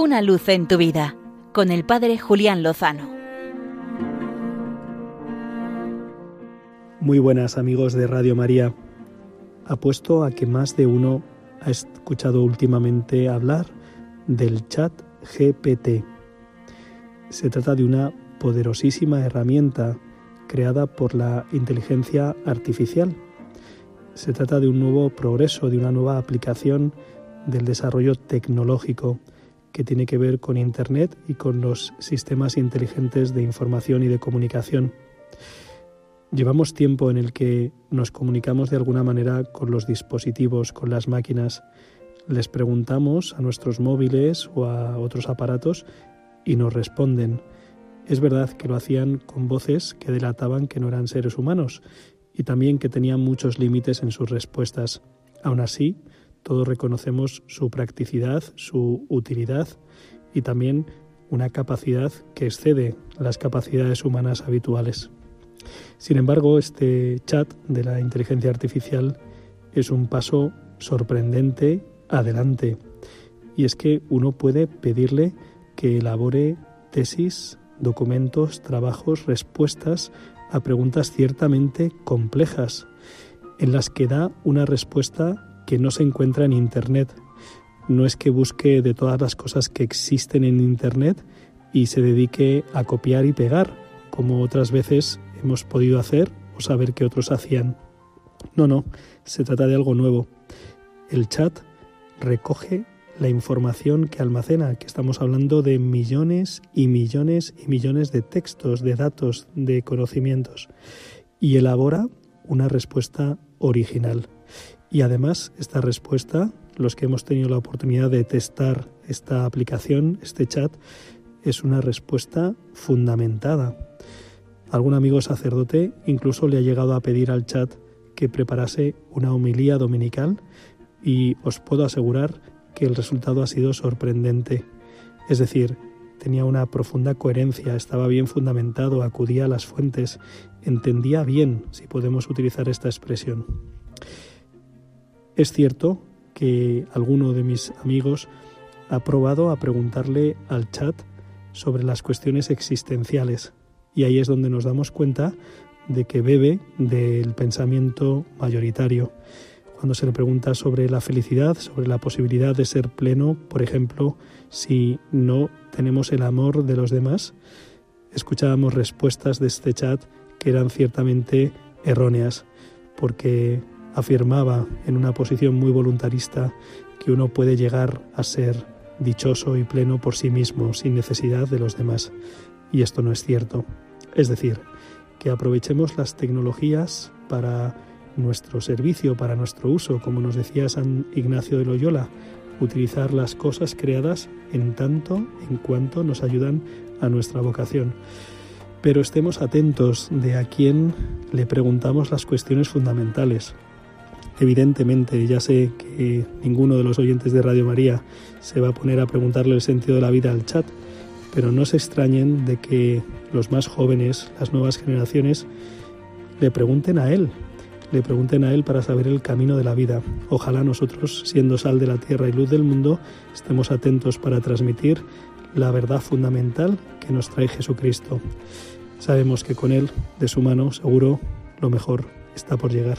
Una luz en tu vida con el Padre Julián Lozano. Muy buenas amigos de Radio María. Apuesto a que más de uno ha escuchado últimamente hablar del chat GPT. Se trata de una poderosísima herramienta creada por la inteligencia artificial. Se trata de un nuevo progreso, de una nueva aplicación del desarrollo tecnológico que tiene que ver con Internet y con los sistemas inteligentes de información y de comunicación. Llevamos tiempo en el que nos comunicamos de alguna manera con los dispositivos, con las máquinas. Les preguntamos a nuestros móviles o a otros aparatos y nos responden. Es verdad que lo hacían con voces que delataban que no eran seres humanos y también que tenían muchos límites en sus respuestas. Aún así, todos reconocemos su practicidad, su utilidad y también una capacidad que excede las capacidades humanas habituales. Sin embargo, este chat de la inteligencia artificial es un paso sorprendente adelante. Y es que uno puede pedirle que elabore tesis, documentos, trabajos, respuestas a preguntas ciertamente complejas, en las que da una respuesta que no se encuentra en Internet. No es que busque de todas las cosas que existen en Internet y se dedique a copiar y pegar, como otras veces hemos podido hacer o saber que otros hacían. No, no, se trata de algo nuevo. El chat recoge la información que almacena, que estamos hablando de millones y millones y millones de textos, de datos, de conocimientos, y elabora una respuesta original. Y además esta respuesta, los que hemos tenido la oportunidad de testar esta aplicación, este chat, es una respuesta fundamentada. Algún amigo sacerdote incluso le ha llegado a pedir al chat que preparase una homilía dominical y os puedo asegurar que el resultado ha sido sorprendente. Es decir, tenía una profunda coherencia, estaba bien fundamentado, acudía a las fuentes, entendía bien, si podemos utilizar esta expresión. Es cierto que alguno de mis amigos ha probado a preguntarle al chat sobre las cuestiones existenciales y ahí es donde nos damos cuenta de que bebe del pensamiento mayoritario. Cuando se le pregunta sobre la felicidad, sobre la posibilidad de ser pleno, por ejemplo, si no tenemos el amor de los demás, escuchábamos respuestas de este chat que eran ciertamente erróneas, porque afirmaba en una posición muy voluntarista que uno puede llegar a ser dichoso y pleno por sí mismo, sin necesidad de los demás. Y esto no es cierto. Es decir, que aprovechemos las tecnologías para nuestro servicio, para nuestro uso, como nos decía San Ignacio de Loyola, utilizar las cosas creadas en tanto en cuanto nos ayudan a nuestra vocación. Pero estemos atentos de a quién le preguntamos las cuestiones fundamentales, Evidentemente, ya sé que ninguno de los oyentes de Radio María se va a poner a preguntarle el sentido de la vida al chat, pero no se extrañen de que los más jóvenes, las nuevas generaciones, le pregunten a él, le pregunten a él para saber el camino de la vida. Ojalá nosotros, siendo sal de la tierra y luz del mundo, estemos atentos para transmitir la verdad fundamental que nos trae Jesucristo. Sabemos que con Él, de su mano, seguro, lo mejor está por llegar.